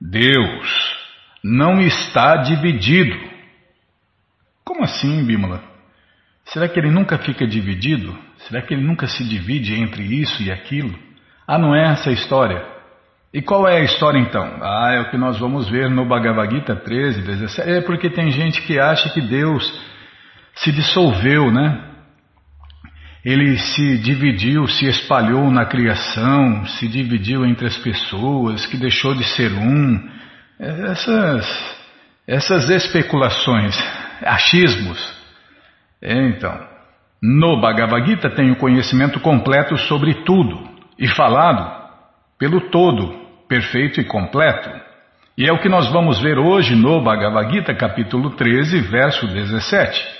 Deus não está dividido. Como assim, Bímola? Será que ele nunca fica dividido? Será que ele nunca se divide entre isso e aquilo? Ah, não é essa a história. E qual é a história então? Ah, é o que nós vamos ver no Bhagavad Gita 13, 17. É porque tem gente que acha que Deus se dissolveu, né? Ele se dividiu, se espalhou na criação, se dividiu entre as pessoas, que deixou de ser um. Essas, essas especulações, achismos. É, então, no Bhagavad Gita tem o conhecimento completo sobre tudo e falado pelo todo, perfeito e completo. E é o que nós vamos ver hoje no Bhagavad Gita, capítulo 13, verso 17.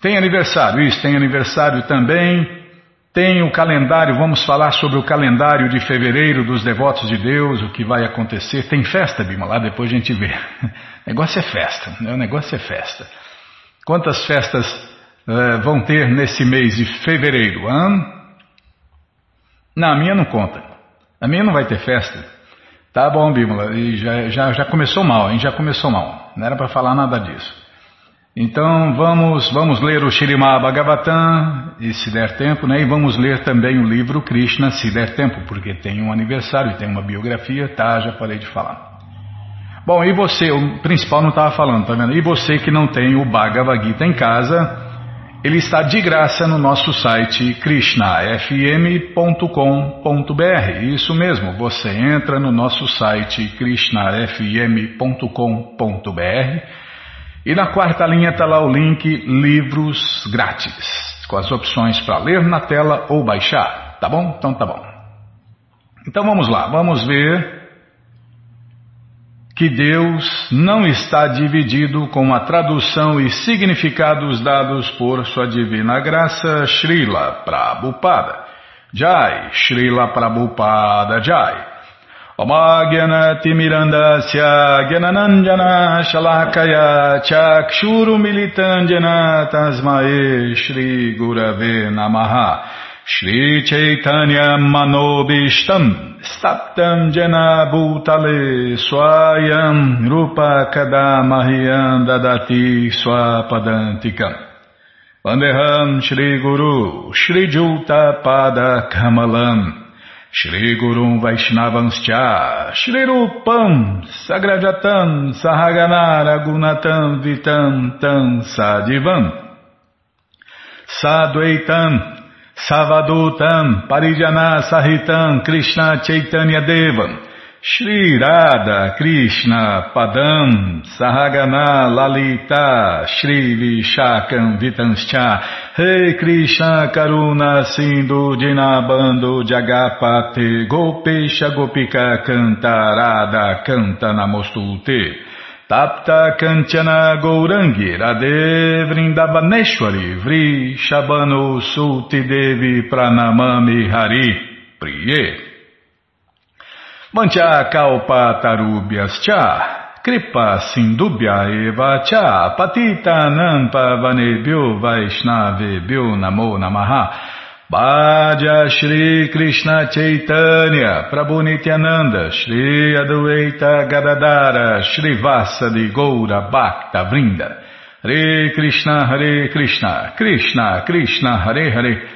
Tem aniversário, isso, tem aniversário também. Tem o calendário, vamos falar sobre o calendário de fevereiro dos devotos de Deus, o que vai acontecer. Tem festa, Bima, lá depois a gente vê. O negócio é festa, né? o negócio é festa. Quantas festas uh, vão ter nesse mês de fevereiro? Hã? Não, a minha não conta. A minha não vai ter festa. Tá bom, Bímola, já, já, já começou mal, hein? Já começou mal. Não era para falar nada disso. Então vamos, vamos ler o Shirimá Bhagavatam, e se der tempo, né? E vamos ler também o livro Krishna, se der tempo, porque tem um aniversário, tem uma biografia, tá? Já parei de falar. Bom, e você, o principal não estava falando, tá vendo? E você que não tem o Bhagavad Gita em casa, ele está de graça no nosso site krishnafm.com.br. Isso mesmo, você entra no nosso site krishnafm.com.br e na quarta linha está lá o link Livros Grátis, com as opções para ler na tela ou baixar. Tá bom? Então tá bom. Então vamos lá, vamos ver que Deus não está dividido com a tradução e significados dados por sua divina graça Srila Prabhupada. Jai, Srila Prabhupada Jai. Omagyanatimirandasya Gyananandjana Shalakaya Chakshurumilitanjana Tasmae Shri Gurave Namaha. Shri Chaitanya Manobishtam Staptam Jana Bhutale Swayam Rupa Kadamahyam Dadati Swapadantikam. Vandeham Shri Gurum Vaishnavanscha, Shri Rupam, Sagrajatam, Sahaganara Gunatam Vitam Tam Sadivam, Sadvaitam, Savadutam, Parijana Sahitam, Krishna Chaitanya Devam, Shri Radha Krishna Padam Sahagana Lalita Shri Vishakam Vitanscha Rei Krishna Karuna Sindhu Dinabando Jagapate Gopesha Gopika Cantarada Canta Namostute Tapta Kanchana Gourangi Radhe Vrindavaneshwari Vri Shabano Sulti Devi Pranamami Hari Priye Mancha kalpa tarubhyas cha, kripa sindubhya eva cha, patita nampa vanebhyo vaishnavebhyo namo namaha. Bhaja Shri Krishna Chaitanya Prabhu Nityananda Shri Adueita Gadadara Shri Vasadi Goura Bhakta Vrinda. Hare Krishna Hare Krishna Krishna Krishna Hare Hare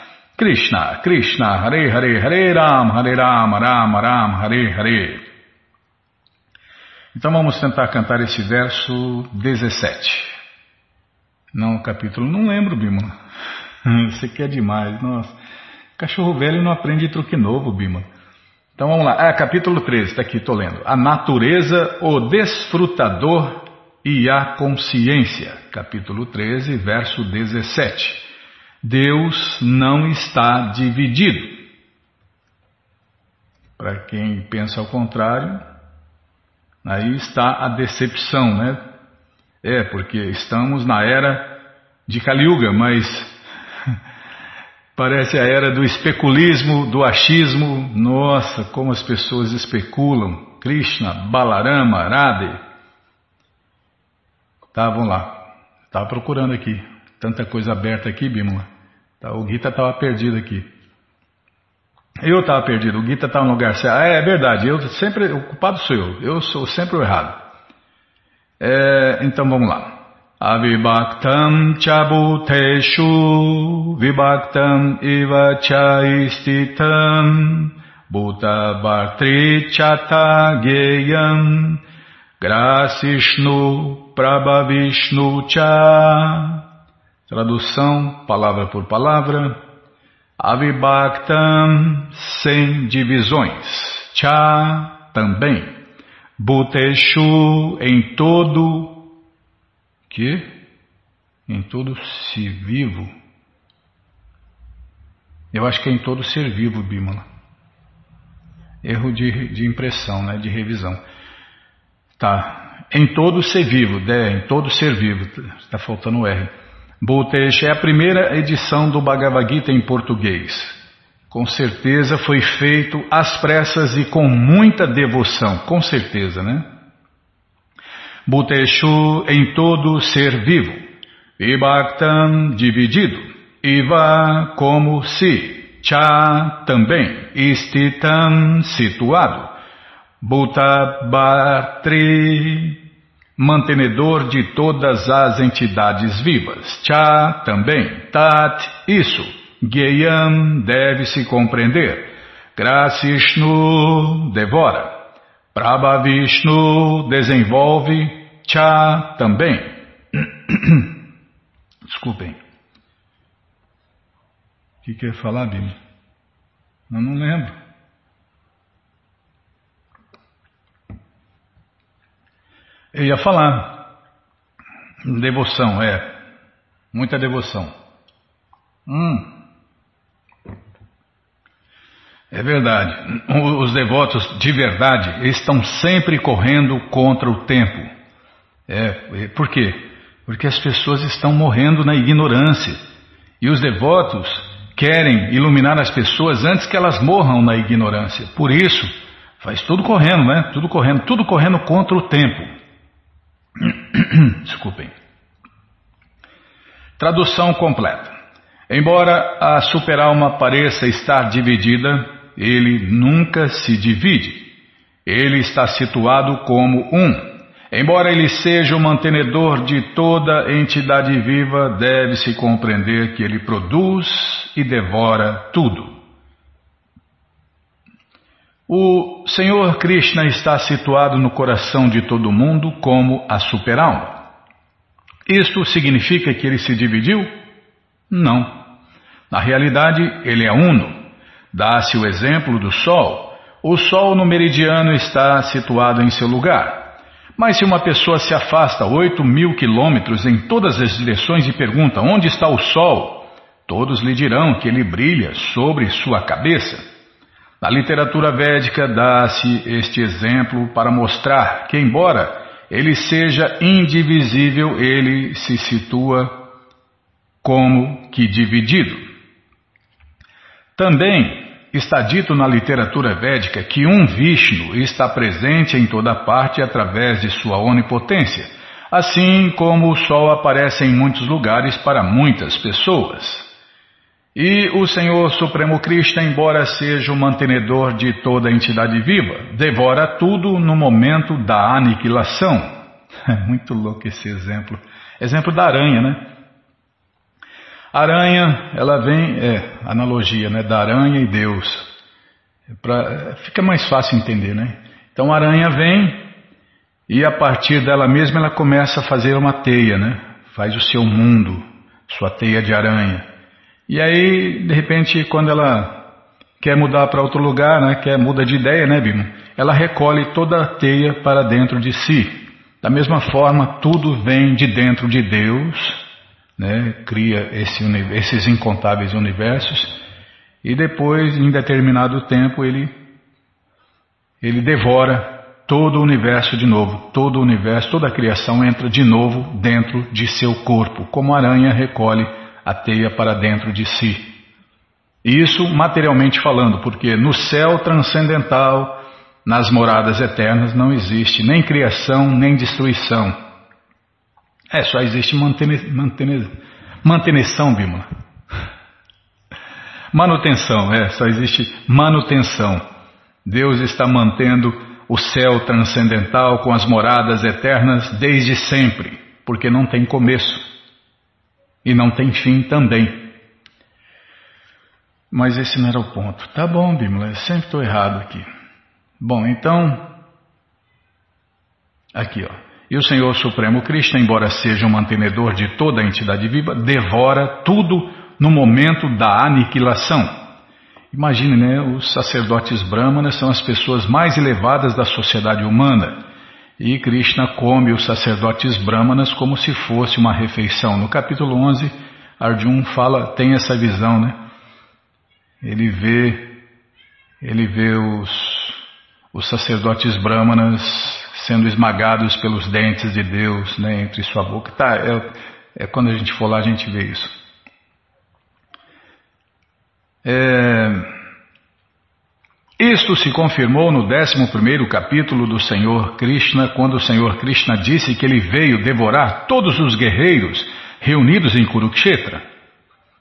Krishna, Krishna, Hare Hare, Hare Ram, Hare Ram, Ram Ram, Hare Hare. Então vamos tentar cantar esse verso 17. Não, capítulo, não lembro, Bima. Você quer demais, nossa. Cachorro velho não aprende truque novo, Bima. Então vamos lá. Ah, capítulo 13, está aqui, estou lendo. A natureza, o desfrutador e a consciência. Capítulo 13, verso 17. Deus não está dividido. Para quem pensa ao contrário, aí está a decepção, né? É, porque estamos na era de Kali Yuga, mas parece a era do especulismo, do achismo. Nossa, como as pessoas especulam. Krishna, Balarama, Radhe. Tá, vamos lá. Estava procurando aqui. Tanta coisa aberta aqui, Bimala. Tá, o Gita estava perdido aqui. Eu estava perdido, o Gita estava no lugar certo. Ah, é verdade, eu sempre, o culpado sou eu. Eu sou sempre o errado. É, então vamos lá. Avibhaktam chabuteshu vibhaktam iva chaistitam bhuta bhartri chata geyam grasishnu prabhavishnu cha Tradução, palavra por palavra. Avibhaktam, sem divisões. Cha, também. Bhuteshu, em todo que em todo se vivo. Eu acho que é em todo ser vivo, Bimala. Erro de, de impressão, né, de revisão. Tá. Em todo ser vivo, é, em todo ser vivo. Está faltando R. Bhutesh é a primeira edição do Bhagavad Gita em português. Com certeza foi feito às pressas e com muita devoção, com certeza, né? Bhuteshu em todo ser vivo, Vibhaktam dividido, Iva como se, Cha também, Istitam situado, Bhutabatri mantenedor de todas as entidades vivas, Cha também, Tat isso, Gyayam deve-se compreender, Gracishnu devora, Prabhavishnu desenvolve, Cha também. Desculpem. O que quer falar, Bima? Eu não lembro. Eu ia falar. Devoção, é. Muita devoção. Hum. É verdade. Os devotos de verdade estão sempre correndo contra o tempo. É, por quê? Porque as pessoas estão morrendo na ignorância. E os devotos querem iluminar as pessoas antes que elas morram na ignorância. Por isso, faz tudo correndo, né? Tudo correndo, tudo correndo contra o tempo. Desculpem. Tradução completa. Embora a superalma pareça estar dividida, ele nunca se divide. Ele está situado como um. Embora ele seja o mantenedor de toda entidade viva, deve-se compreender que ele produz e devora tudo. O Senhor Krishna está situado no coração de todo mundo como a superalma. Isto significa que ele se dividiu? Não. Na realidade, ele é uno. Dá-se o exemplo do Sol. O Sol no meridiano está situado em seu lugar. Mas se uma pessoa se afasta 8 mil quilômetros em todas as direções e pergunta onde está o Sol, todos lhe dirão que ele brilha sobre sua cabeça. Na literatura védica dá-se este exemplo para mostrar que, embora ele seja indivisível, ele se situa como que dividido. Também Está dito na literatura védica que um Vishnu está presente em toda parte através de sua onipotência, assim como o Sol aparece em muitos lugares para muitas pessoas. E o Senhor Supremo Krishna, embora seja o mantenedor de toda a entidade viva, devora tudo no momento da aniquilação. É muito louco esse exemplo. Exemplo da aranha, né? Aranha, ela vem, é, analogia, né, da aranha e Deus. É pra, fica mais fácil entender, né? Então a aranha vem e a partir dela mesma ela começa a fazer uma teia, né? Faz o seu mundo, sua teia de aranha. E aí, de repente, quando ela quer mudar para outro lugar, né, quer muda de ideia, né, Bima? Ela recolhe toda a teia para dentro de si. Da mesma forma, tudo vem de dentro de Deus né, cria esse, esses incontáveis universos e depois, em determinado tempo, ele, ele devora todo o universo de novo, todo o universo, toda a criação entra de novo dentro de seu corpo, como a aranha recolhe a teia para dentro de si. Isso materialmente falando, porque no céu transcendental, nas moradas eternas, não existe nem criação nem destruição. É, só existe mantene, mantene, manutenção, Bima. Manutenção, é, só existe manutenção. Deus está mantendo o céu transcendental com as moradas eternas desde sempre, porque não tem começo e não tem fim também. Mas esse não era o ponto. Tá bom, Bimala, eu sempre estou errado aqui. Bom, então. Aqui, ó. E o Senhor Supremo Krishna, embora seja o um mantenedor de toda a entidade viva, devora tudo no momento da aniquilação. Imagine, né? Os sacerdotes brahmanas são as pessoas mais elevadas da sociedade humana. E Krishna come os sacerdotes brahmanas como se fosse uma refeição. No capítulo 11, Arjun fala, tem essa visão, né? Ele vê, ele vê os, os sacerdotes brahmanas sendo esmagados pelos dentes de Deus, né, entre sua boca. Tá, é, é quando a gente for lá a gente vê isso. É, isto se confirmou no 11 capítulo do Senhor Krishna, quando o Senhor Krishna disse que ele veio devorar todos os guerreiros reunidos em Kurukshetra.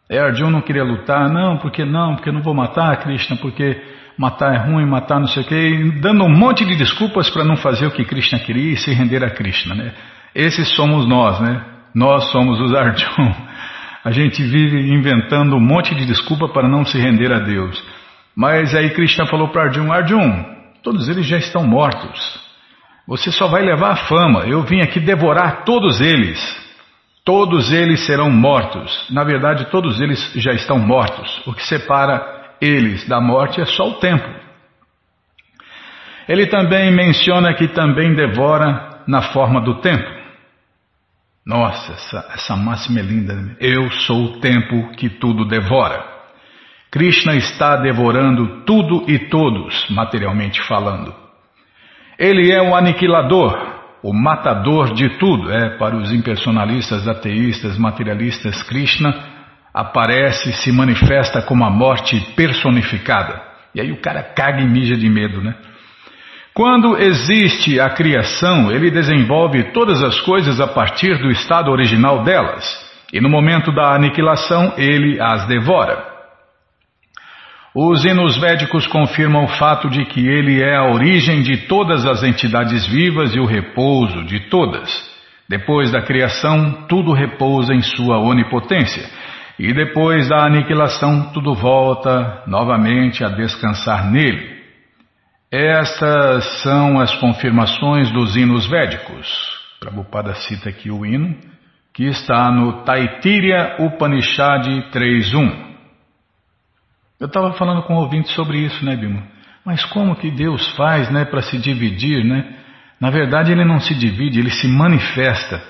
É, Arjuna não queria lutar, não, porque não, porque não vou matar Krishna, porque matar é ruim, matar não sei o quê, dando um monte de desculpas para não fazer o que Krishna queria e se render a Krishna. Né? Esses somos nós, né? Nós somos os Arjuna. A gente vive inventando um monte de desculpa para não se render a Deus. Mas aí Krishna falou para Arjun, Arjun, todos eles já estão mortos. Você só vai levar a fama. Eu vim aqui devorar todos eles. Todos eles serão mortos. Na verdade, todos eles já estão mortos. O que separa eles da morte é só o tempo. Ele também menciona que também devora na forma do tempo. Nossa, essa, essa máxima é linda. Né? Eu sou o tempo que tudo devora. Krishna está devorando tudo e todos, materialmente falando. Ele é o aniquilador, o matador de tudo. É, para os impersonalistas, ateístas, materialistas, Krishna aparece, se manifesta como a morte personificada. E aí o cara caga e mija de medo, né? Quando existe a criação, ele desenvolve todas as coisas a partir do estado original delas, e no momento da aniquilação ele as devora. Os hinos védicos confirmam o fato de que ele é a origem de todas as entidades vivas e o repouso de todas. Depois da criação, tudo repousa em sua onipotência. E depois da aniquilação, tudo volta novamente a descansar nele. Estas são as confirmações dos hinos védicos. Prabhupada cita aqui o hino, que está no Taittiriya Upanishad 3.1. Eu estava falando com um ouvinte sobre isso, né, Bima? Mas como que Deus faz, né, para se dividir, né? Na verdade, ele não se divide, ele se manifesta,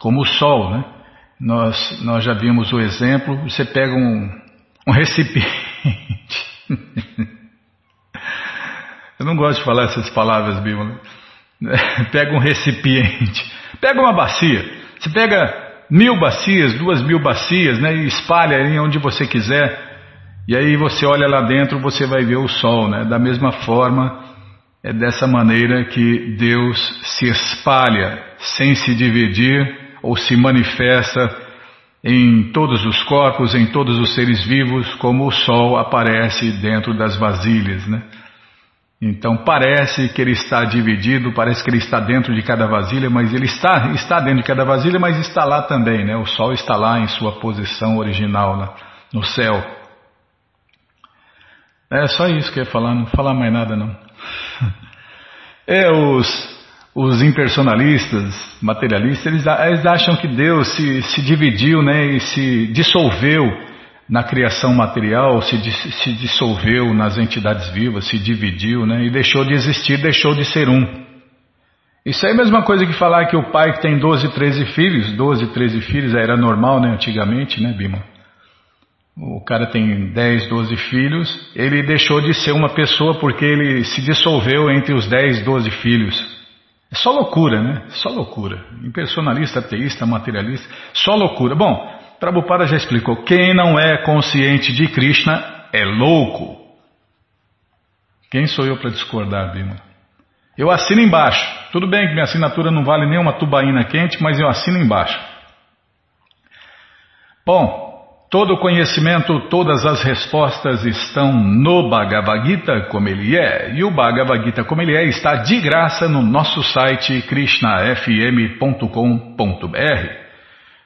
como o sol, né? Nós, nós já vimos o exemplo, você pega um, um recipiente Eu não gosto de falar essas palavras, Bíblia. Pega um recipiente, pega uma bacia. Você pega mil bacias, duas mil bacias, né, e espalha em onde você quiser. E aí você olha lá dentro, você vai ver o sol, né? Da mesma forma, é dessa maneira que Deus se espalha, sem se dividir ou se manifesta em todos os corpos, em todos os seres vivos, como o sol aparece dentro das vasilhas, né? Então parece que ele está dividido, parece que ele está dentro de cada vasilha, mas ele está, está dentro de cada vasilha, mas está lá também, né? O Sol está lá em sua posição original, né? no céu. É só isso que eu ia falar, não falar mais nada não. É os, os impersonalistas, materialistas, eles, eles acham que Deus se, se dividiu, né? E se dissolveu na criação material, se, se dissolveu nas entidades vivas, se dividiu, né? E deixou de existir, deixou de ser um. Isso é a mesma coisa que falar que o pai que tem 12, 13 filhos, 12, 13 filhos, era normal, né? Antigamente, né, Bima? O cara tem 10, 12 filhos, ele deixou de ser uma pessoa porque ele se dissolveu entre os 10, 12 filhos. É só loucura, né? Só loucura. Impersonalista, ateísta, materialista, só loucura. Bom, Prabhupada já explicou: quem não é consciente de Krishna é louco. Quem sou eu para discordar, Bima? Eu assino embaixo. Tudo bem que minha assinatura não vale nem uma tubaína quente, mas eu assino embaixo. Bom, Todo o conhecimento, todas as respostas estão no Bhagavad Gita como ele é. E o Bhagavad Gita como ele é está de graça no nosso site krishnafm.com.br.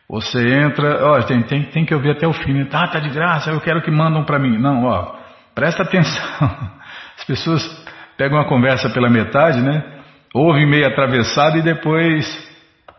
Você entra, ó, tem, tem, tem que ouvir até o fim. Tá, tá de graça, eu quero que mandam para mim. Não, ó, presta atenção. As pessoas pegam uma conversa pela metade, né? Ouvem meio atravessado e depois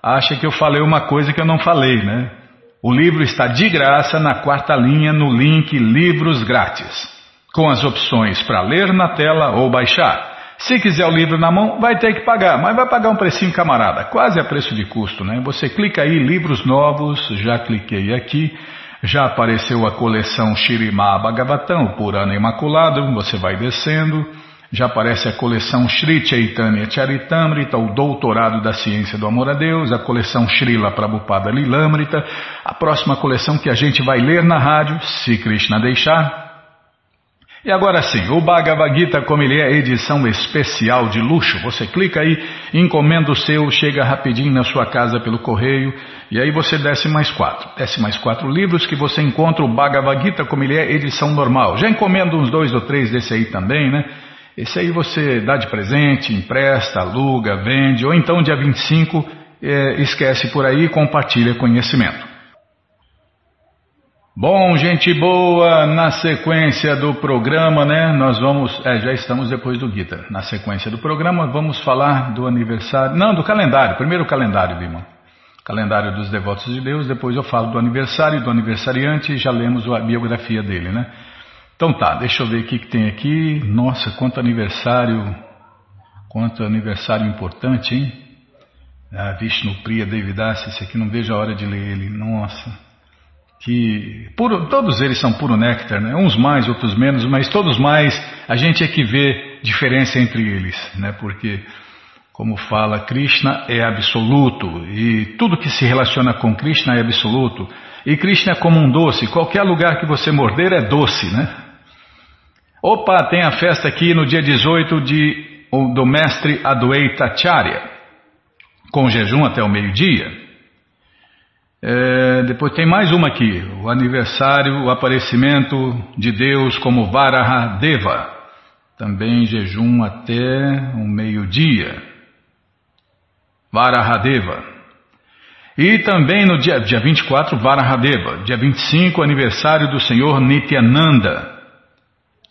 acha que eu falei uma coisa que eu não falei, né? O livro está de graça na quarta linha no link Livros Grátis, com as opções para ler na tela ou baixar. Se quiser o livro na mão, vai ter que pagar, mas vai pagar um precinho camarada, quase a preço de custo, né? Você clica aí, livros novos, já cliquei aqui, já apareceu a coleção Shirimá Bhagavatam, o Purana Imaculado, você vai descendo. Já aparece a coleção Sri Chaitanya Charitamrita, o Doutorado da Ciência do Amor a Deus, a coleção Srila Prabhupada Lilamrita, a próxima coleção que a gente vai ler na rádio, se Krishna deixar. E agora sim, o Bhagavad Gita, como ele é edição especial de luxo, você clica aí, encomenda o seu, chega rapidinho na sua casa pelo correio, e aí você desce mais quatro. Desce mais quatro livros que você encontra o Bhagavad Gita, como ele é edição normal. Já encomenda uns dois ou três desse aí também, né? Esse aí você dá de presente, empresta, aluga, vende, ou então dia 25 é, esquece por aí e compartilha conhecimento. Bom, gente boa, na sequência do programa, né? Nós vamos. É, já estamos depois do Gita. Na sequência do programa, vamos falar do aniversário. Não, do calendário. Primeiro o calendário, Bima. Calendário dos devotos de Deus. Depois eu falo do aniversário, do aniversariante. Já lemos a biografia dele, né? Então tá, deixa eu ver o que, que tem aqui. Nossa, quanto aniversário, quanto aniversário importante, hein? Ah, Vishnu Priya Devidasi, esse aqui não vejo a hora de ler ele. Nossa, que puro, todos eles são puro néctar, né? Uns mais, outros menos, mas todos mais. A gente é que vê diferença entre eles, né? Porque como fala Krishna é absoluto e tudo que se relaciona com Krishna é absoluto. E Krishna é como um doce, qualquer lugar que você morder é doce, né? Opa, tem a festa aqui no dia 18 de, do mestre Adwaita Charya, com jejum até o meio-dia. É, depois tem mais uma aqui, o aniversário, o aparecimento de Deus como Varahadeva, também jejum até o meio-dia. Varahadeva. E também no dia, dia 24, Varahadeva. Dia 25, aniversário do Senhor Nityananda.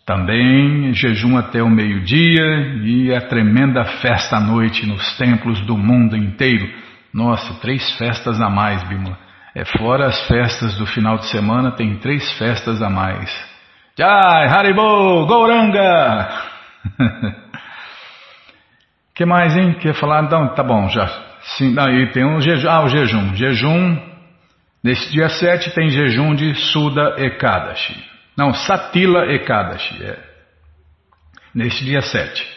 Também jejum até o meio-dia e a tremenda festa à noite nos templos do mundo inteiro. Nossa, três festas a mais, Bimala. É fora as festas do final de semana, tem três festas a mais. Jai, Haribo, Gouranga! que mais, hein? Quer falar? Não, tá bom, já. Sim, e tem um jejum. Ah, o jejum. Jejum. Nesse dia 7 tem jejum de Suda Ekadashi. Não, Satila Ekadashi. É. Nesse dia 7.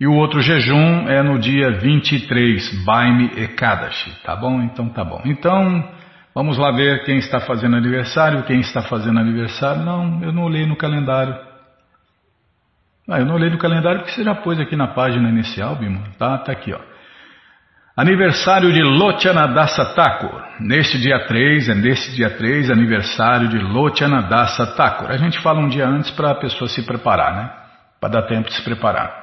E o outro jejum é no dia 23, Baime Ekadashi. Tá bom? Então tá bom. Então, vamos lá ver quem está fazendo aniversário, quem está fazendo aniversário. Não, eu não olhei no calendário. Ah, eu não olhei no calendário porque você já pôs aqui na página inicial, Bima. Tá, tá aqui, ó. Aniversário de Lochanadasa Thakur. Neste dia 3, é neste dia 3, aniversário de Lochanadasa Thakur. A gente fala um dia antes para a pessoa se preparar, né? Para dar tempo de se preparar.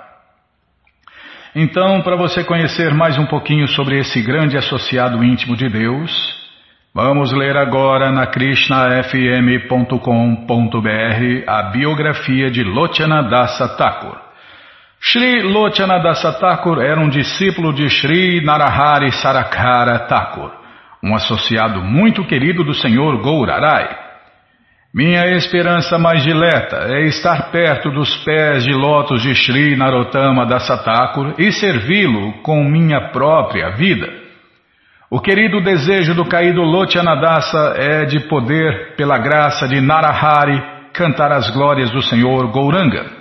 Então, para você conhecer mais um pouquinho sobre esse grande associado íntimo de Deus, vamos ler agora na krishnafm.com.br a biografia de Lochanadasa Thakur. Sri Lochanadasa Thakur era um discípulo de Sri Narahari Sarakara Thakur, um associado muito querido do Senhor Gourarai. Minha esperança mais dileta é estar perto dos pés de lótus de Sri Narottama Dasa Thakur e servi-lo com minha própria vida. O querido desejo do caído Lotyanadasa é de poder, pela graça de Narahari, cantar as glórias do Senhor Gouranga.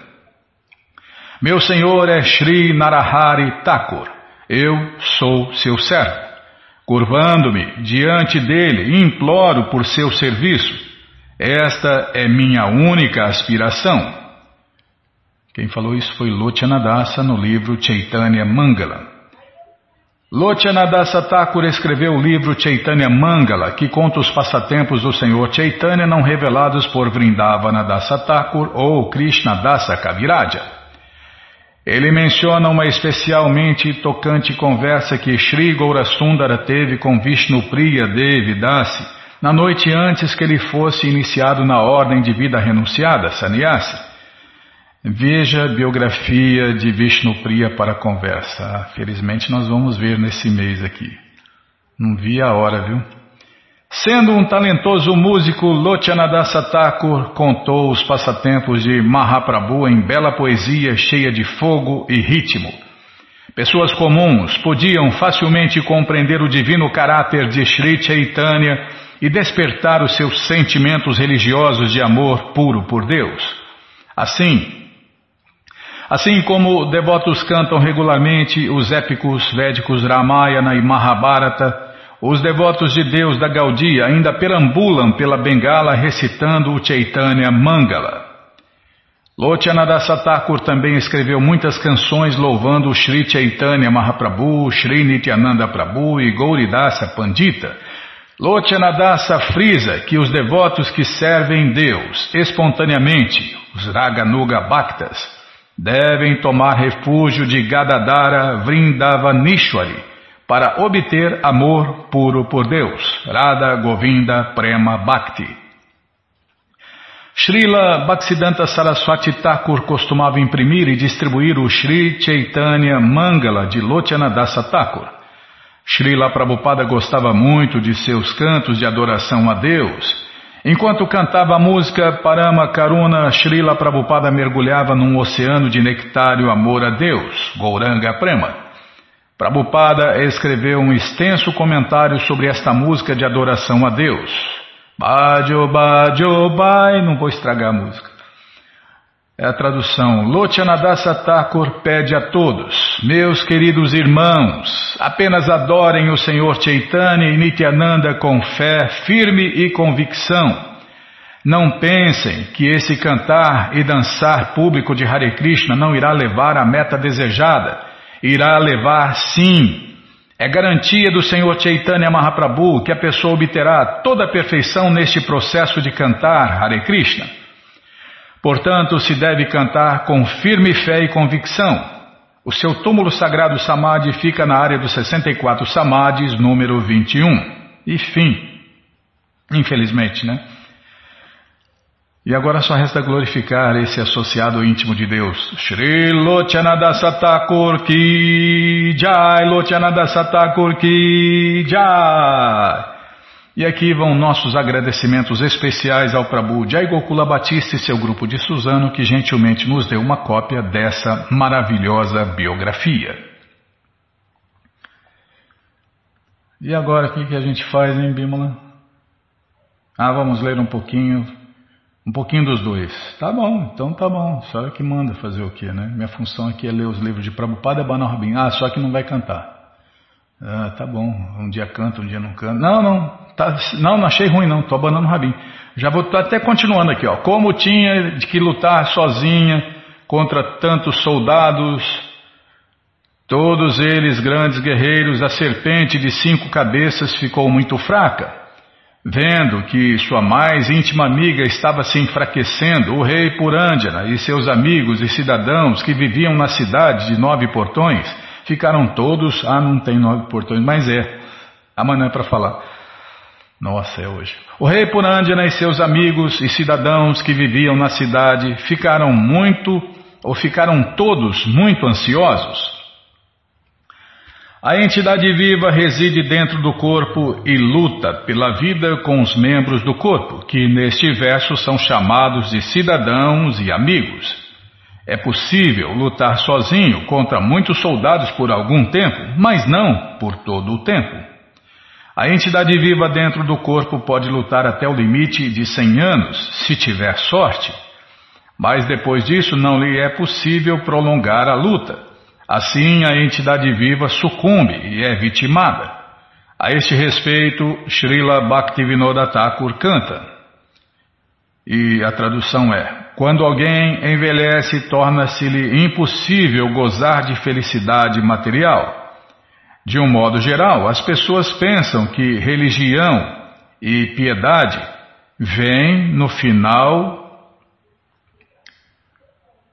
Meu Senhor é Sri Narahari Thakur. Eu sou seu servo. Curvando-me diante dele, imploro por seu serviço. Esta é minha única aspiração. Quem falou isso foi Lotyanadasa no livro Chaitanya Mangala. Lotyanadasa Thakur escreveu o livro Chaitanya Mangala, que conta os passatempos do Senhor Chaitanya não revelados por Vrindavana Dasa Thakur ou Krishna Dasa Kaviraja. Ele menciona uma especialmente tocante conversa que Sri Gaurasundara teve com Vishnu Priya Devi Dasi na noite antes que ele fosse iniciado na ordem de vida renunciada, Sannyasi. Veja a biografia de Vishnu Priya para a conversa. Ah, felizmente nós vamos ver nesse mês aqui. Não vi a hora, viu? Sendo um talentoso músico, Lotyanadasa Thakur contou os passatempos de Mahaprabhu em bela poesia cheia de fogo e ritmo. Pessoas comuns podiam facilmente compreender o divino caráter de Sri Chaitanya e despertar os seus sentimentos religiosos de amor puro por Deus. Assim, Assim como devotos cantam regularmente os épicos védicos Ramayana e Mahabharata, os devotos de Deus da Gaudia ainda perambulam pela Bengala recitando o Chaitanya Mangala. Lotyanadasa Thakur também escreveu muitas canções louvando Sri Chaitanya Mahaprabhu, Sri Nityananda Prabhu e Gauridasa Pandita. Lotyanadasa frisa que os devotos que servem Deus espontaneamente, os Raganuga Bhaktas, devem tomar refúgio de Gadadara Vrindavanishwari para obter amor puro por Deus. Radha Govinda Prema Bhakti. Srila Bhaktisiddhanta Saraswati Thakur costumava imprimir e distribuir o Sri Chaitanya Mangala de Lotyanadasa Thakur. Srila Prabhupada gostava muito de seus cantos de adoração a Deus Enquanto cantava a música Parama Karuna, Srila Prabhupada mergulhava num oceano de nectário amor a Deus, Gouranga Prema. Prabhupada escreveu um extenso comentário sobre esta música de adoração a Deus. Bajo, bajo, bai, não vou estragar a música. É a tradução. Lotyanadasa Thakur pede a todos, meus queridos irmãos, apenas adorem o Senhor Chaitanya e Nityananda com fé firme e convicção. Não pensem que esse cantar e dançar público de Hare Krishna não irá levar à meta desejada. Irá levar sim. É garantia do Senhor Chaitanya Mahaprabhu que a pessoa obterá toda a perfeição neste processo de cantar Hare Krishna. Portanto, se deve cantar com firme fé e convicção. O seu túmulo sagrado Samadhi fica na área dos 64 Samadhis, número 21. E fim. Infelizmente, né? E agora só resta glorificar esse associado íntimo de Deus. Shri Lotyanadasa Thakur Ki Jai, Lotyanadasa Thakur Ki Jai. E aqui vão nossos agradecimentos especiais ao Prabhu Jai Gokula Batista e seu grupo de Suzano que gentilmente nos deu uma cópia dessa maravilhosa biografia. E agora o que a gente faz, hein, Bímola? Ah, vamos ler um pouquinho, um pouquinho dos dois. Tá bom, então tá bom. Só que manda fazer o quê, né? Minha função aqui é ler os livros de Prabhupada e Banarabim. Ah, só que não vai cantar. Ah, tá bom. Um dia canta, um dia não canta. Não, não. Tá, não, não achei ruim não. Tô abanando o rabinho. Já vou até continuando aqui, ó. Como tinha de que lutar sozinha contra tantos soldados, todos eles grandes guerreiros, a serpente de cinco cabeças ficou muito fraca. Vendo que sua mais íntima amiga estava se enfraquecendo, o rei Purandjana e seus amigos e cidadãos que viviam na cidade de nove portões Ficaram todos, ah, não tem nove portões, mas é. Amanhã é para falar. Nossa, é hoje. O rei Purandjana e seus amigos e cidadãos que viviam na cidade ficaram muito, ou ficaram todos muito ansiosos. A entidade viva reside dentro do corpo e luta pela vida com os membros do corpo, que neste verso são chamados de cidadãos e amigos. É possível lutar sozinho contra muitos soldados por algum tempo, mas não por todo o tempo. A entidade viva dentro do corpo pode lutar até o limite de 100 anos, se tiver sorte. Mas depois disso não lhe é possível prolongar a luta. Assim, a entidade viva sucumbe e é vitimada. A este respeito, Srila Bhaktivinoda Thakur canta. E a tradução é: Quando alguém envelhece, torna-se-lhe impossível gozar de felicidade material. De um modo geral, as pessoas pensam que religião e piedade vêm no final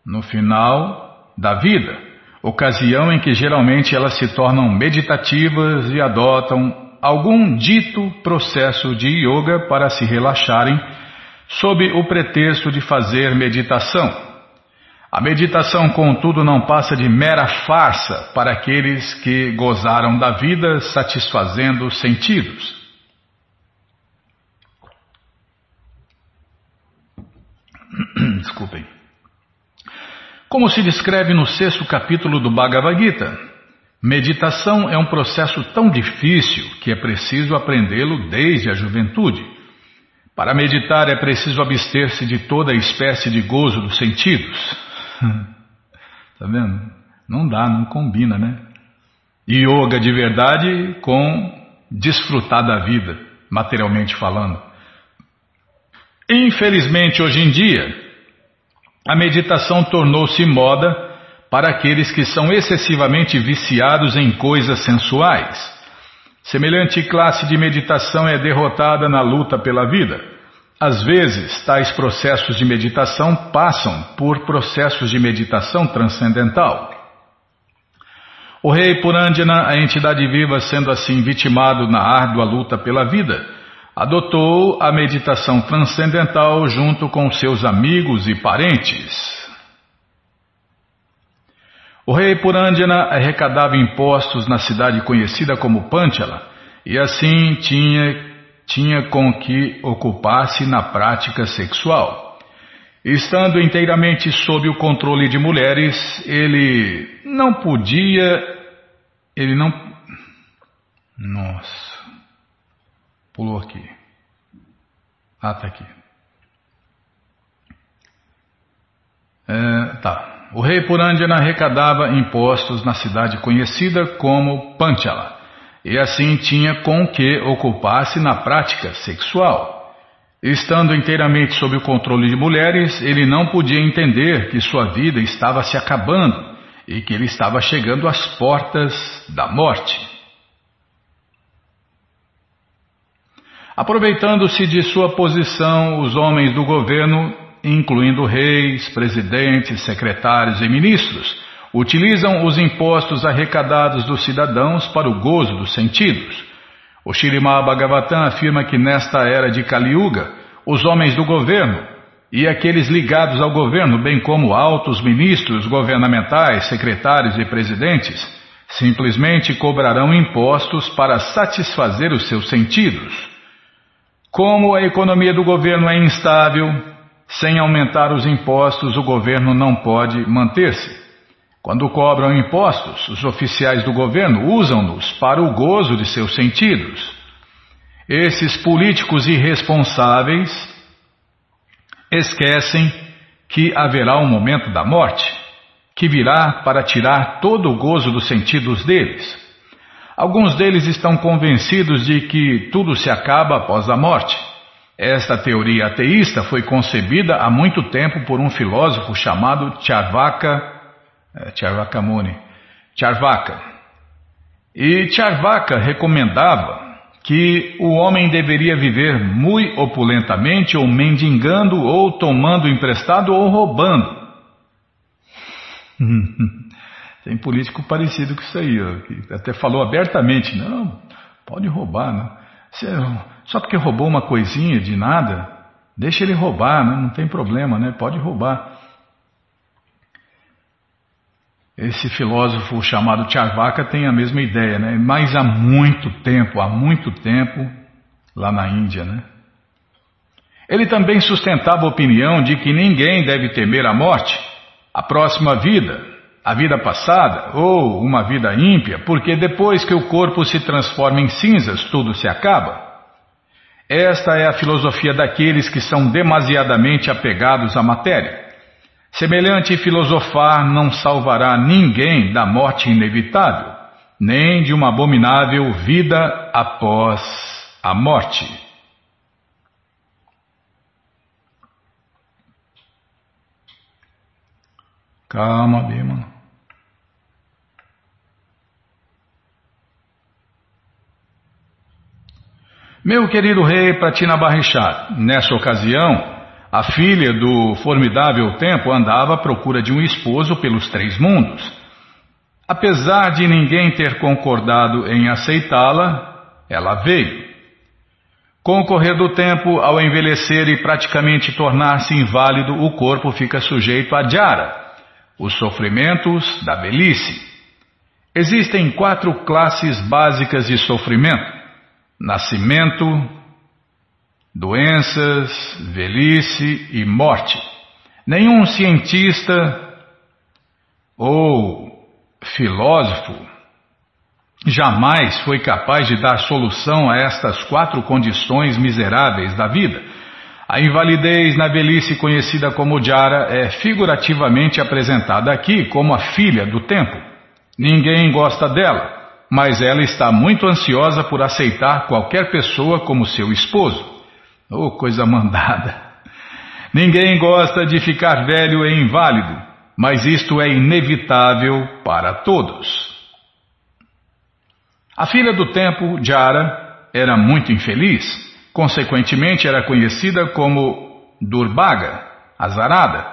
no final da vida, ocasião em que geralmente elas se tornam meditativas e adotam algum dito processo de yoga para se relaxarem sob o pretexto de fazer meditação. A meditação, contudo, não passa de mera farsa para aqueles que gozaram da vida satisfazendo os sentidos. Desculpem. Como se descreve no sexto capítulo do Bhagavad Gita, meditação é um processo tão difícil que é preciso aprendê-lo desde a juventude. Para meditar é preciso abster-se de toda espécie de gozo dos sentidos. tá vendo? Não dá, não combina, né? Yoga de verdade com desfrutar da vida, materialmente falando. Infelizmente, hoje em dia, a meditação tornou-se moda para aqueles que são excessivamente viciados em coisas sensuais. Semelhante classe de meditação é derrotada na luta pela vida. Às vezes, tais processos de meditação passam por processos de meditação transcendental. O rei Purandjana, a entidade viva, sendo assim vitimado na árdua luta pela vida, adotou a meditação transcendental junto com seus amigos e parentes. O rei Purandjana arrecadava impostos na cidade conhecida como Panchala e assim tinha tinha com que ocupar-se na prática sexual. Estando inteiramente sob o controle de mulheres, ele não podia. Ele não. Nossa. Pulou aqui. Ah, tá aqui. É, tá. O rei Purandjana arrecadava impostos na cidade conhecida como Panchala e assim tinha com que ocupar-se na prática sexual. Estando inteiramente sob o controle de mulheres, ele não podia entender que sua vida estava se acabando e que ele estava chegando às portas da morte. Aproveitando-se de sua posição, os homens do governo, incluindo reis, presidentes, secretários e ministros, utilizam os impostos arrecadados dos cidadãos para o gozo dos sentidos. O Shirimá Bhagavatam afirma que nesta era de Kali Yuga, os homens do governo e aqueles ligados ao governo, bem como altos ministros governamentais, secretários e presidentes, simplesmente cobrarão impostos para satisfazer os seus sentidos. Como a economia do governo é instável, sem aumentar os impostos, o governo não pode manter-se. Quando cobram impostos, os oficiais do governo usam-nos para o gozo de seus sentidos. Esses políticos irresponsáveis esquecem que haverá um momento da morte, que virá para tirar todo o gozo dos sentidos deles. Alguns deles estão convencidos de que tudo se acaba após a morte. Esta teoria ateísta foi concebida há muito tempo por um filósofo chamado Charvaka é, Charvaka Muni, Charvaka. E Charvaka recomendava que o homem deveria viver muito opulentamente, ou mendigando, ou tomando emprestado, ou roubando. Tem político parecido com isso aí, ó, que até falou abertamente, não, pode roubar, né? só porque roubou uma coisinha de nada, deixa ele roubar, né? não tem problema, né? pode roubar. Esse filósofo chamado Charvaka tem a mesma ideia, né? Mas há muito tempo, há muito tempo, lá na Índia, né? Ele também sustentava a opinião de que ninguém deve temer a morte, a próxima vida, a vida passada ou uma vida ímpia, porque depois que o corpo se transforma em cinzas, tudo se acaba. Esta é a filosofia daqueles que são demasiadamente apegados à matéria. Semelhante filosofar não salvará ninguém da morte inevitável, nem de uma abominável vida após a morte. Calma, Bima. Meu querido rei Pratina Barrichat, nessa ocasião, a filha do formidável tempo andava à procura de um esposo pelos três mundos. Apesar de ninguém ter concordado em aceitá-la, ela veio. Com o correr do tempo, ao envelhecer e praticamente tornar-se inválido, o corpo fica sujeito a jara, os sofrimentos da velhice. Existem quatro classes básicas de sofrimento: nascimento, doenças, velhice e morte. Nenhum cientista ou filósofo jamais foi capaz de dar solução a estas quatro condições miseráveis da vida. A invalidez na velhice, conhecida como Jara, é figurativamente apresentada aqui como a filha do tempo. Ninguém gosta dela mas ela está muito ansiosa por aceitar qualquer pessoa como seu esposo. Oh, coisa mandada! Ninguém gosta de ficar velho e inválido, mas isto é inevitável para todos. A filha do tempo, Jara, era muito infeliz, consequentemente era conhecida como Durbaga, azarada.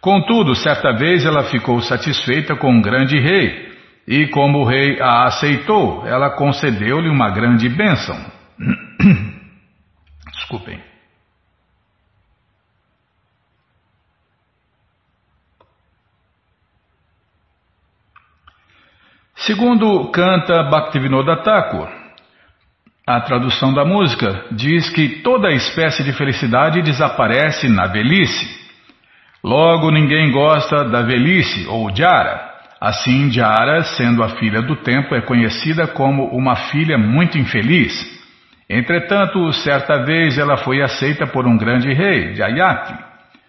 Contudo, certa vez ela ficou satisfeita com um grande rei, e como o rei a aceitou, ela concedeu-lhe uma grande bênção. Desculpem. Segundo canta Bhaktivinoda Thakur, a tradução da música diz que toda espécie de felicidade desaparece na velhice. Logo, ninguém gosta da velhice ou jara. Assim, Jara, sendo a filha do tempo, é conhecida como uma filha muito infeliz. Entretanto, certa vez ela foi aceita por um grande rei, Jayati.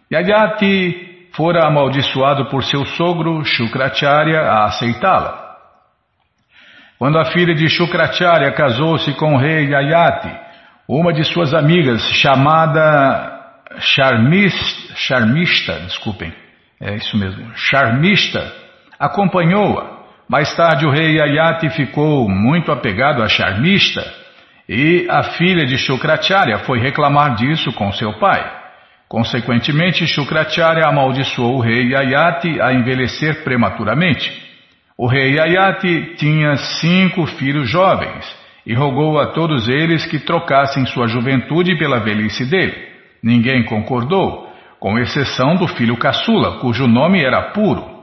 Jayati fora amaldiçoado por seu sogro, Shukracharya, a aceitá-la. Quando a filha de Shukracharya casou-se com o rei Jayati, uma de suas amigas, chamada Charmista, desculpem, é isso mesmo, Charmista, acompanhou-a. Mais tarde o rei Ayati ficou muito apegado a Charmista e a filha de Shukracharya foi reclamar disso com seu pai. Consequentemente, Shukracharya amaldiçoou o rei Ayati a envelhecer prematuramente. O rei Ayati tinha cinco filhos jovens e rogou a todos eles que trocassem sua juventude pela velhice dele. Ninguém concordou, com exceção do filho caçula, cujo nome era Puro.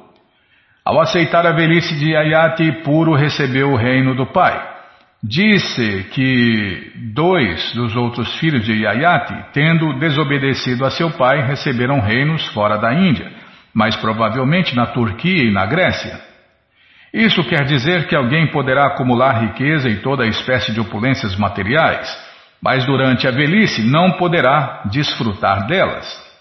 Ao aceitar a velhice de Ayati, Puro recebeu o reino do pai. Disse que dois dos outros filhos de Ayati, tendo desobedecido a seu pai, receberam reinos fora da Índia, mas provavelmente na Turquia e na Grécia. Isso quer dizer que alguém poderá acumular riqueza e toda espécie de opulências materiais, mas durante a velhice não poderá desfrutar delas.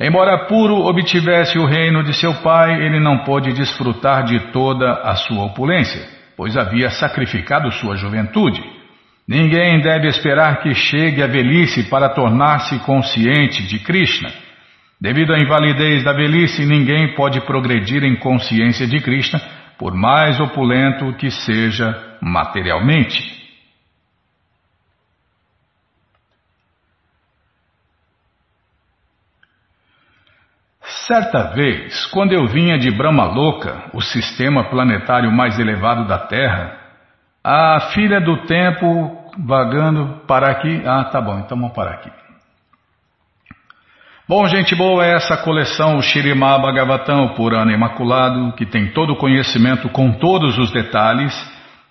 Embora Puro obtivesse o reino de seu pai, ele não pôde desfrutar de toda a sua opulência, pois havia sacrificado sua juventude. Ninguém deve esperar que chegue a velhice para tornar-se consciente de Krishna. Devido à invalidez da velhice, ninguém pode progredir em consciência de Krishna, por mais opulento que seja materialmente. Certa vez, quando eu vinha de Brahmaloka, o sistema planetário mais elevado da Terra, a filha do tempo vagando para aqui. Ah, tá bom, então vamos parar aqui. Bom, gente boa, é essa coleção, o Bhagavatam, Purana Imaculado, que tem todo o conhecimento com todos os detalhes,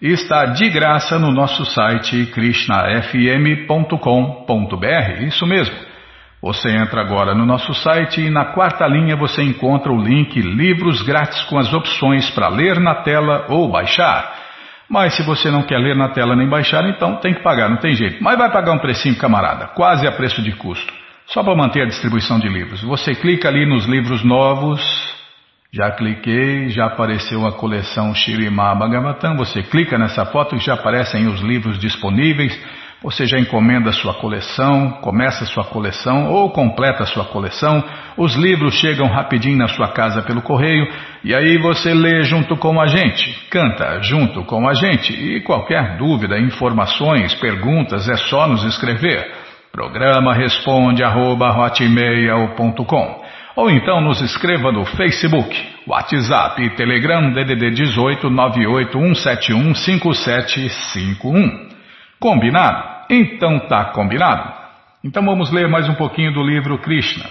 e está de graça no nosso site krishnafm.com.br. Isso mesmo Você entra agora no nosso site e na quarta linha você encontra o link Livros Grátis com as opções para ler na tela ou baixar. Mas se você não quer ler na tela nem baixar, então tem que pagar, não tem jeito. Mas vai pagar um precinho, camarada, quase a preço de custo. Só para manter a distribuição de livros. Você clica ali nos livros novos. Já cliquei, já apareceu a coleção Shirimá Bhagavatam. Você clica nessa foto e já aparecem os livros disponíveis. Você já encomenda sua coleção, começa sua coleção ou completa sua coleção. Os livros chegam rapidinho na sua casa pelo correio e aí você lê junto com a gente, canta junto com a gente. E qualquer dúvida, informações, perguntas é só nos escrever. Programa responde arroba, ou então nos escreva no Facebook, WhatsApp e Telegram DDD 18 98171 5751. Combinado? Então tá combinado. Então vamos ler mais um pouquinho do livro Krishna.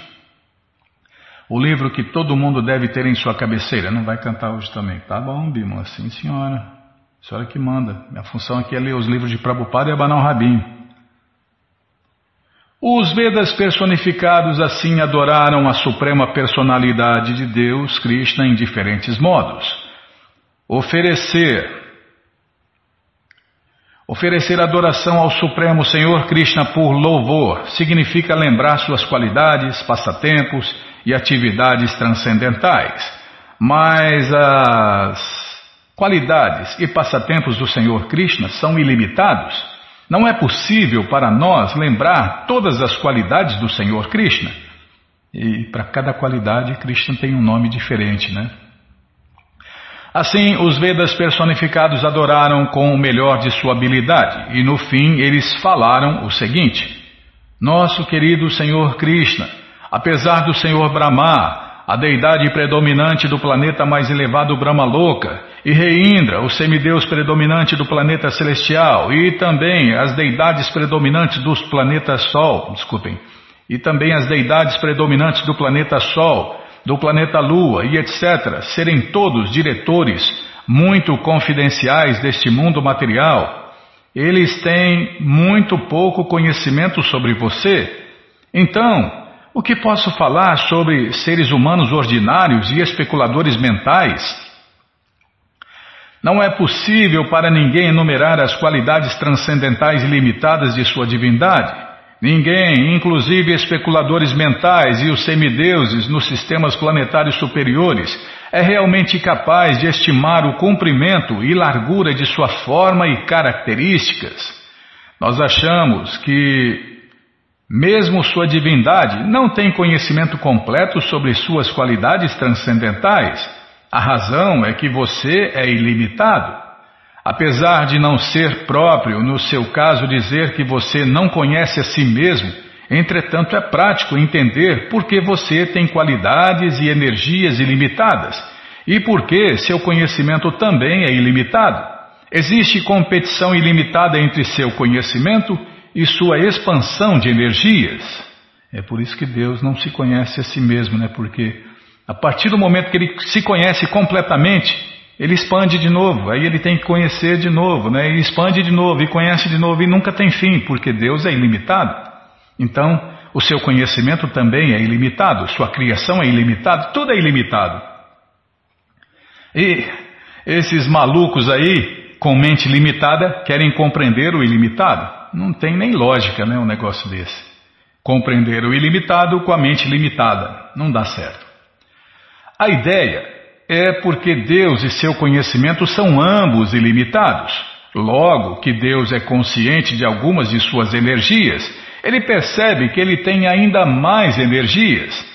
O livro que todo mundo deve ter em sua cabeceira. Não vai cantar hoje também. Tá bom, Bima? Sim, senhora. A senhora que manda. Minha função aqui é ler os livros de Prabhupada e abanar o rabinho. Os Vedas personificados assim adoraram a suprema personalidade de Deus, Krishna, em diferentes modos. Oferecer Oferecer adoração ao Supremo Senhor Krishna por louvor significa lembrar suas qualidades, passatempos e atividades transcendentais. Mas as qualidades e passatempos do Senhor Krishna são ilimitados. Não é possível para nós lembrar todas as qualidades do Senhor Krishna. E para cada qualidade, Krishna tem um nome diferente, né? Assim, os Vedas personificados adoraram com o melhor de sua habilidade, e no fim eles falaram o seguinte: Nosso querido Senhor Krishna, apesar do Senhor Brahma, a deidade predominante do planeta mais elevado Brahmaloka, e Reindra, o semideus predominante do planeta celestial, e também as deidades predominantes dos planetas Sol, desculpem, e também as deidades predominantes do planeta Sol, do planeta Lua e etc., serem todos diretores muito confidenciais deste mundo material, eles têm muito pouco conhecimento sobre você. Então, o que posso falar sobre seres humanos ordinários e especuladores mentais? Não é possível para ninguém enumerar as qualidades transcendentais ilimitadas de sua divindade. Ninguém, inclusive especuladores mentais e os semideuses nos sistemas planetários superiores, é realmente capaz de estimar o comprimento e largura de sua forma e características. Nós achamos que, mesmo sua divindade não tem conhecimento completo sobre suas qualidades transcendentais. A razão é que você é ilimitado. Apesar de não ser próprio, no seu caso, dizer que você não conhece a si mesmo, entretanto é prático entender por que você tem qualidades e energias ilimitadas e por que seu conhecimento também é ilimitado. Existe competição ilimitada entre seu conhecimento e sua expansão de energias. É por isso que Deus não se conhece a si mesmo, né? Porque a partir do momento que ele se conhece completamente, ele expande de novo, aí ele tem que conhecer de novo, né? E expande de novo, e conhece de novo, e nunca tem fim, porque Deus é ilimitado. Então, o seu conhecimento também é ilimitado, sua criação é ilimitada, tudo é ilimitado. E esses malucos aí, com mente limitada, querem compreender o ilimitado. Não tem nem lógica, né, um negócio desse. Compreender o ilimitado com a mente limitada. Não dá certo. A ideia é porque Deus e seu conhecimento são ambos ilimitados. Logo que Deus é consciente de algumas de suas energias, ele percebe que ele tem ainda mais energias.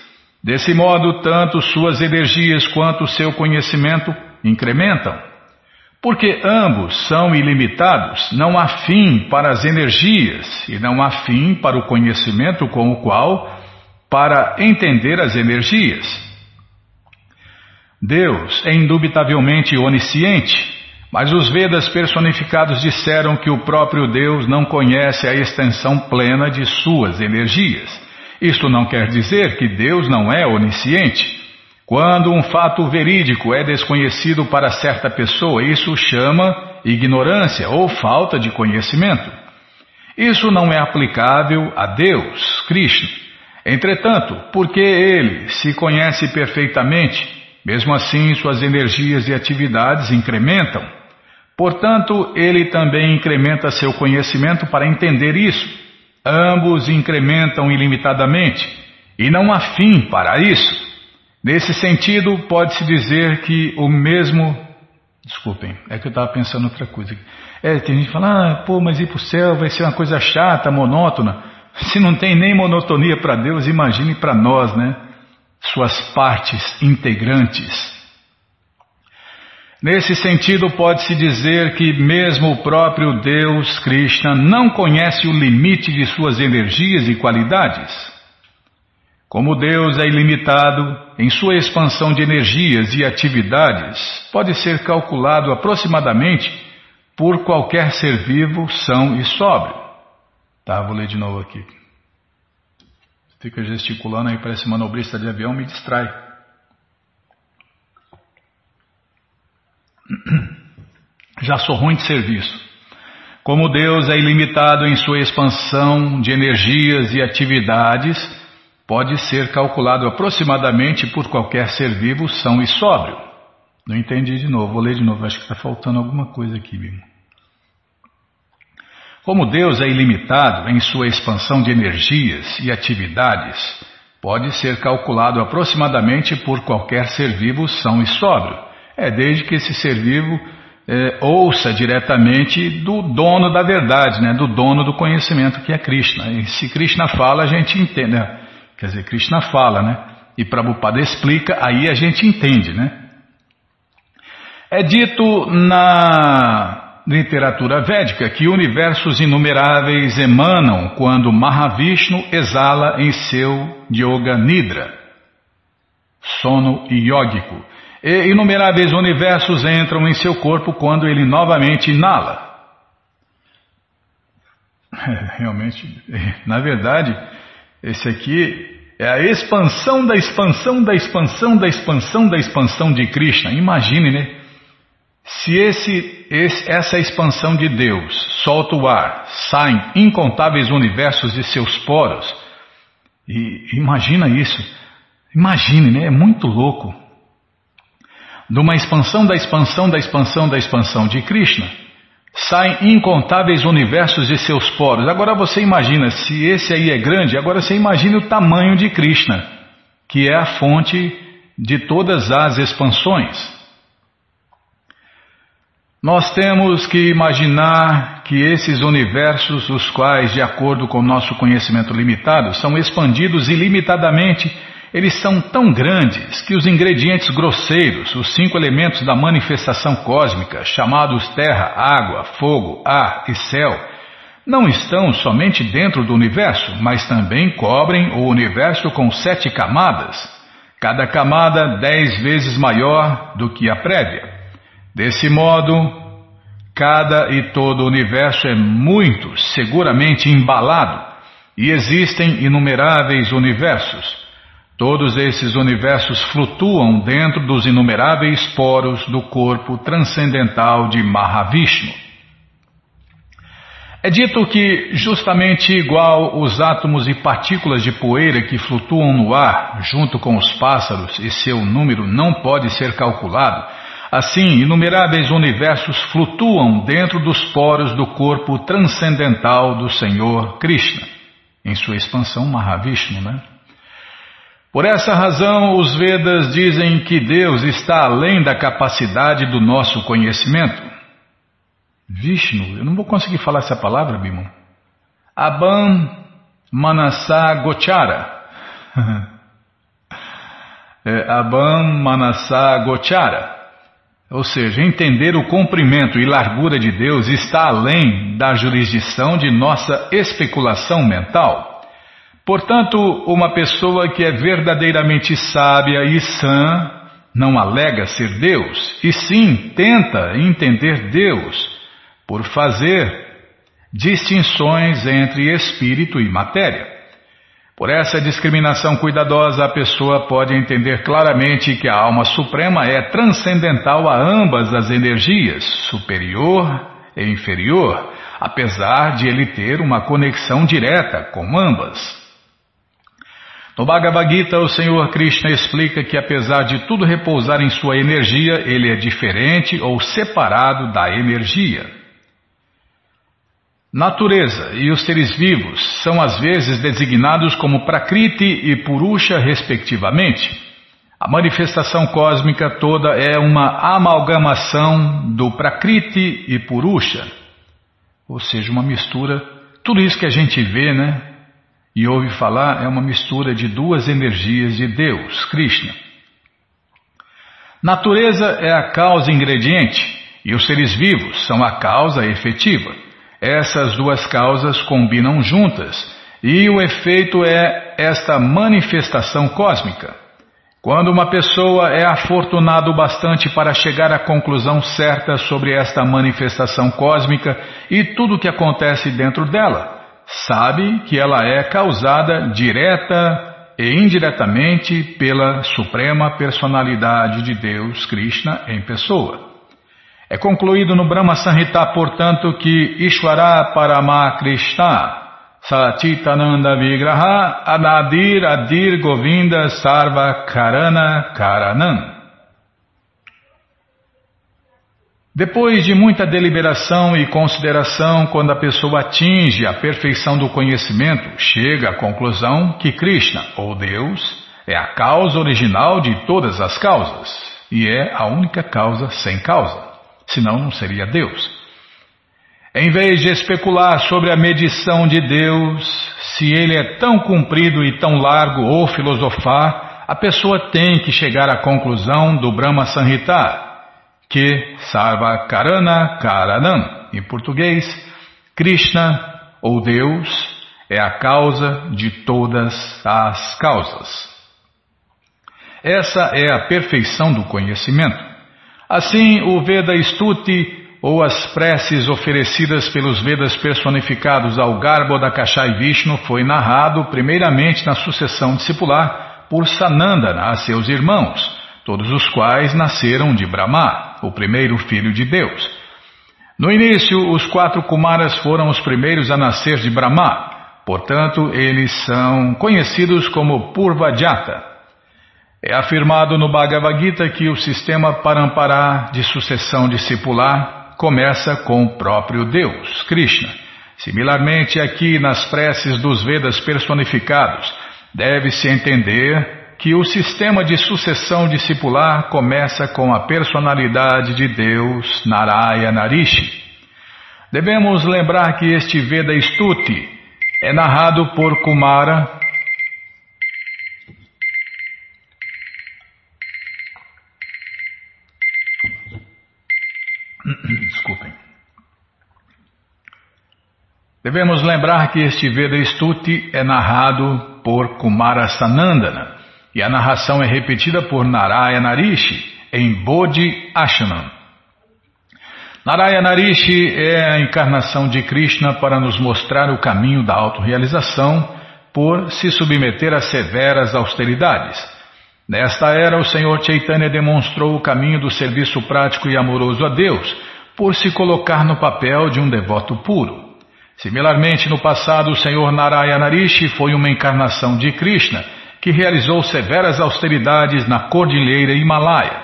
Desse modo, tanto suas energias quanto seu conhecimento incrementam. Porque ambos são ilimitados, não há fim para as energias e não há fim para o conhecimento com o qual para entender as energias. Deus é indubitavelmente onisciente, mas os Vedas personificados disseram que o próprio Deus não conhece a extensão plena de suas energias. Isto não quer dizer que Deus não é onisciente. Quando um fato verídico é desconhecido para certa pessoa, isso chama ignorância ou falta de conhecimento. Isso não é aplicável a Deus, Krishna. Entretanto, porque ele se conhece perfeitamente, mesmo assim suas energias e atividades incrementam. Portanto, ele também incrementa seu conhecimento para entender isso. Ambos incrementam ilimitadamente e não há fim para isso. Nesse sentido, pode-se dizer que o mesmo. Desculpem, é que eu estava pensando outra coisa. É, tem gente que fala, ah, pô, mas ir para o céu vai ser uma coisa chata, monótona. Se não tem nem monotonia para Deus, imagine para nós, né? Suas partes integrantes. Nesse sentido, pode-se dizer que mesmo o próprio Deus, Krishna, não conhece o limite de suas energias e qualidades. Como Deus é ilimitado em sua expansão de energias e atividades, pode ser calculado aproximadamente por qualquer ser vivo, são e sóbrio. Tá, vou ler de novo aqui. Fica gesticulando aí, parece manobrista de avião, me distrai. Já sou ruim de serviço. Como Deus é ilimitado em sua expansão de energias e atividades, pode ser calculado aproximadamente por qualquer ser vivo são e sóbrio. Não entendi de novo, vou ler de novo, acho que está faltando alguma coisa aqui, Bimo. Como Deus é ilimitado em sua expansão de energias e atividades, pode ser calculado aproximadamente por qualquer ser vivo são e sóbrio. É desde que esse ser vivo é, ouça diretamente do dono da verdade, né, do dono do conhecimento que é Krishna. E se Krishna fala, a gente entende. Né? Quer dizer, Krishna fala, né? E Prabhupada explica, aí a gente entende, né? É dito na literatura védica que universos inumeráveis emanam quando Mahavishnu exala em seu Yoga Nidra, sono yógico, e inumeráveis universos entram em seu corpo quando ele novamente inala. Realmente, na verdade, esse aqui é a expansão da expansão da expansão da expansão da expansão de Krishna. Imagine, né? Se esse, esse, essa expansão de Deus solta o ar, saem incontáveis universos de seus poros, e imagina isso, imagine, né? É muito louco. De uma expansão da expansão da expansão da expansão de Krishna, saem incontáveis universos de seus poros. Agora você imagina, se esse aí é grande, agora você imagina o tamanho de Krishna, que é a fonte de todas as expansões. Nós temos que imaginar que esses universos, os quais, de acordo com nosso conhecimento limitado, são expandidos ilimitadamente, eles são tão grandes que os ingredientes grosseiros, os cinco elementos da manifestação cósmica, chamados terra, água, fogo, ar e céu, não estão somente dentro do universo, mas também cobrem o universo com sete camadas, cada camada dez vezes maior do que a prévia. Desse modo, cada e todo o universo é muito seguramente embalado e existem inumeráveis universos. Todos esses universos flutuam dentro dos inumeráveis poros do corpo transcendental de Mahavishnu. É dito que, justamente igual os átomos e partículas de poeira que flutuam no ar, junto com os pássaros, e seu número não pode ser calculado, Assim, inumeráveis universos flutuam dentro dos poros do corpo transcendental do Senhor Krishna, em sua expansão Mahavishnu, né? Por essa razão, os Vedas dizem que Deus está além da capacidade do nosso conhecimento. Vishnu, eu não vou conseguir falar essa palavra, Bima. Abam Manasa Gochara. é, Abam Manasa Gochara. Ou seja, entender o comprimento e largura de Deus está além da jurisdição de nossa especulação mental. Portanto, uma pessoa que é verdadeiramente sábia e sã não alega ser Deus, e sim tenta entender Deus por fazer distinções entre espírito e matéria. Por essa discriminação cuidadosa, a pessoa pode entender claramente que a alma suprema é transcendental a ambas as energias, superior e inferior, apesar de ele ter uma conexão direta com ambas. No Bhagavad Gita, o Senhor Krishna explica que apesar de tudo repousar em sua energia, ele é diferente ou separado da energia. Natureza e os seres vivos são às vezes designados como Prakriti e Purusha, respectivamente. A manifestação cósmica toda é uma amalgamação do Prakriti e Purusha, ou seja, uma mistura. Tudo isso que a gente vê, né? e ouve falar é uma mistura de duas energias de Deus, Krishna. Natureza é a causa ingrediente e os seres vivos são a causa efetiva. Essas duas causas combinam juntas e o efeito é esta manifestação cósmica. Quando uma pessoa é afortunado bastante para chegar à conclusão certa sobre esta manifestação cósmica e tudo o que acontece dentro dela, sabe que ela é causada direta e indiretamente pela Suprema Personalidade de Deus, Krishna, em pessoa. É concluído no Brahma Sanhita, portanto, que Ishvara Parama Krishna Satitananda Vigraha Anadir Adir Govinda Sarva Karana Karanam. Depois de muita deliberação e consideração, quando a pessoa atinge a perfeição do conhecimento, chega à conclusão que Krishna, ou Deus, é a causa original de todas as causas e é a única causa sem causa, senão não seria Deus. Em vez de especular sobre a medição de Deus, se ele é tão comprido e tão largo ou filosofar, a pessoa tem que chegar à conclusão do Brahma Sanhita que Sarva Karana Karanam, em português, Krishna ou Deus é a causa de todas as causas. Essa é a perfeição do conhecimento. Assim, o Veda Stuti ou as preces oferecidas pelos Vedas personificados ao Garbo da Kashai Vishnu foi narrado primeiramente na sucessão discipular por Sanandana a seus irmãos, todos os quais nasceram de Brahma, o primeiro filho de Deus. No início, os quatro Kumaras foram os primeiros a nascer de Brahma, portanto, eles são conhecidos como Purvajata. É afirmado no Bhagavad Gita que o sistema Parampara de sucessão discipular começa com o próprio Deus, Krishna. Similarmente, aqui nas preces dos Vedas personificados, deve-se entender que o sistema de sucessão discipular começa com a personalidade de Deus, Narayana Rishi. Devemos lembrar que este Veda Stuti é narrado por Kumara. Desculpem. Devemos lembrar que este Veda Stuti é narrado por Kumara Sanandana e a narração é repetida por Narayana Rishi em Bodhi Ashram. Narayana Rishi é a encarnação de Krishna para nos mostrar o caminho da autorrealização por se submeter a severas austeridades. Nesta era, o Senhor Chaitanya demonstrou o caminho do serviço prático e amoroso a Deus, por se colocar no papel de um devoto puro. Similarmente, no passado, o Senhor Narayana Rishi foi uma encarnação de Krishna que realizou severas austeridades na cordilheira Himalaia.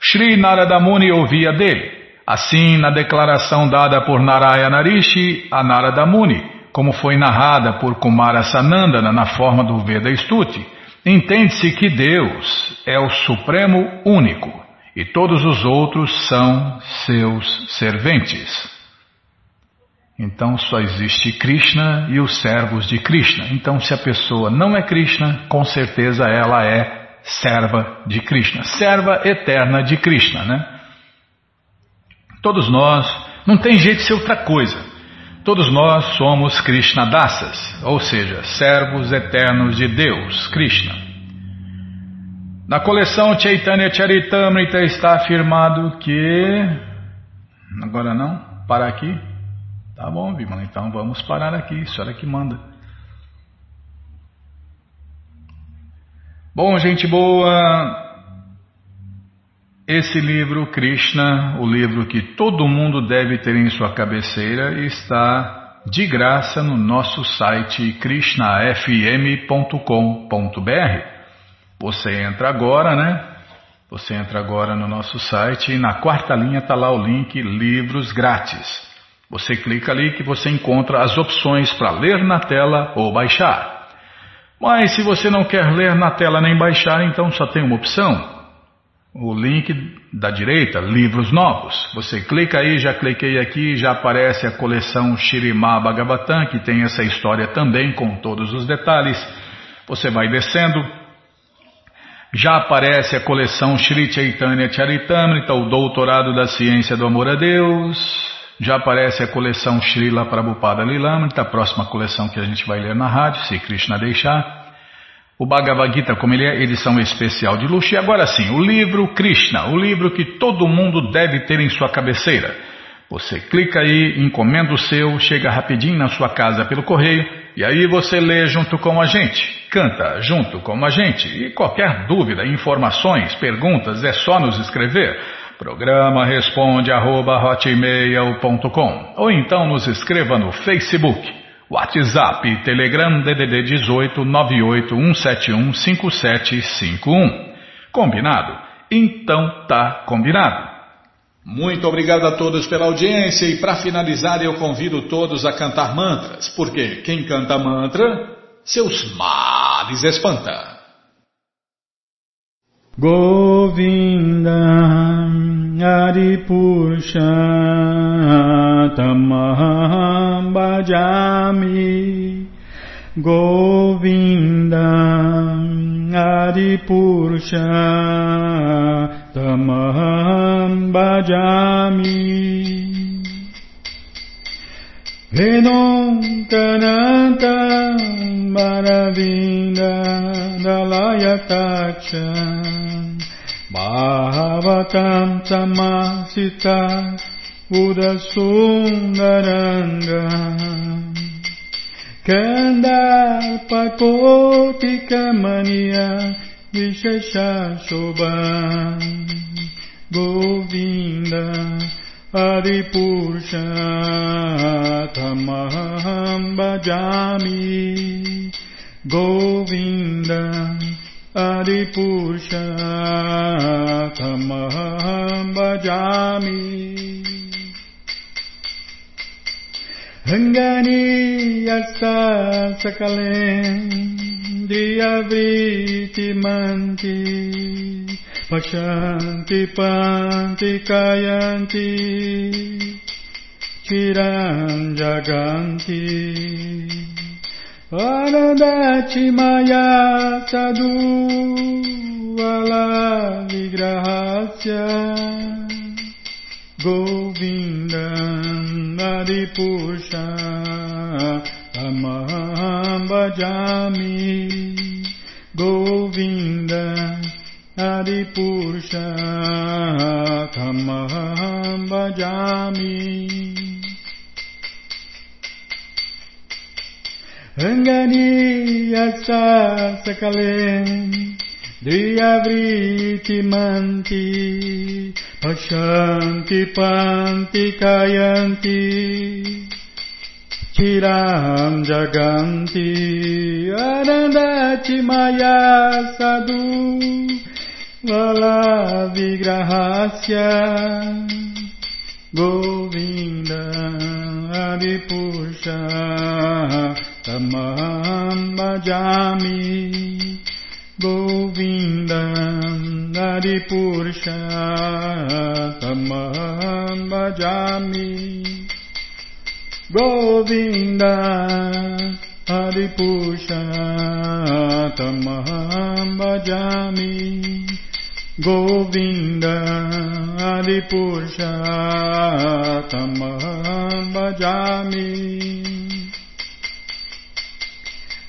Sri Narada Muni ouvia dele. Assim, na declaração dada por Narayana Rishi a Narada Muni, como foi narrada por Kumara Sanandana na forma do Veda Stuti, entende-se que Deus é o Supremo Único e todos os outros são seus serventes. Então só existe Krishna e os servos de Krishna. Então, se a pessoa não é Krishna, com certeza ela é serva de Krishna, serva eterna de Krishna, né? Todos nós, não tem jeito de ser outra coisa. Todos nós somos Krishna Dasas, ou seja, servos eternos de Deus, Krishna. Na coleção Chaitanya Charitamrita está afirmado que. Agora não, para aqui. Tá bom, Bimala, então vamos parar aqui, era que manda. Bom, gente boa, esse livro, Krishna, o livro que todo mundo deve ter em sua cabeceira, está de graça no nosso site krishnafm.com.br. Você entra agora, né? Você entra agora no nosso site e na quarta linha está lá o link Livros Grátis. Você clica ali que você encontra as opções para ler na tela ou baixar. Mas se você não quer ler na tela nem baixar, então só tem uma opção. O link da direita, livros novos. Você clica aí, já cliquei aqui, já aparece a coleção Shirimá Bhagavatam, que tem essa história também com todos os detalhes. Você vai descendo, já aparece a coleção Shri Chaitanya Charitamrita, o Doutorado da Ciência do Amor a Deus. Já aparece a coleção Srila Prabhupada Lilamrita, a próxima coleção que a gente vai ler na rádio, se Krishna deixar. O Bhagavad Gita, como ele é edição especial de luxo. E agora sim, o livro Krishna, o livro que todo mundo deve ter em sua cabeceira. Você clica aí, encomenda o seu, chega rapidinho na sua casa pelo correio e aí você lê junto com a gente, canta junto com a gente. E qualquer dúvida, informações, perguntas, é só nos escrever. Programa responde arroba, ou então nos escreva no Facebook WhatsApp, Telegram, DDD 18 5751. Combinado? Então tá combinado. Muito obrigado a todos pela audiência e para finalizar eu convido todos a cantar mantras, porque quem canta mantra, seus males espanta. Govinda Adipurushatamaham bhajami Govinda Adipurushatamaham bhajami Venonkananta Maravinda Dalayataksha Bhavatam Samasita Udasundaranga Kandarpakotikamania Vishesha Shobha Govinda Adipurusha Tamaham Bhajami Govinda Adipurushatamaham bhajami Rangani yasa sakalen diyavriti Anandati Maya Sadhu Vala Vigrahasya Govinda Adipusha Tamaham Bhajami Govinda Adipusha Tamaham Bhajami Ranganiyasa sakale Driyavriti manti Pashanti panti kayanti Chiram jaganti Anandati maya sadhu Vala vigrahasya Tamam bhajami Govinda Adipurusha tamam bhajami Govinda Adipusha tamam bhajami Govinda Adipurusha tamam bhajami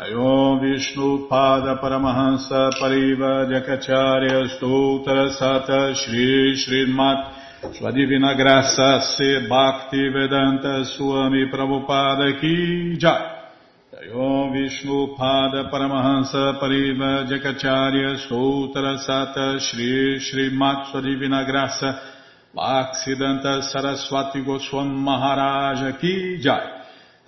Om Vishnu Pada Paramahansa Pariva Jakacharya Stoutra Sata Shri Srimat Sua Divina Graça Se Bhakti Vedanta Swami Prabhupada Ki Jai. Om Vishnu Pada Paramahansa Pariva Jakacharya Stoutra Sata Shri Srimat Sua Divina Graça Bhaksidanta Saraswati Goswam Maharaja Ki Jai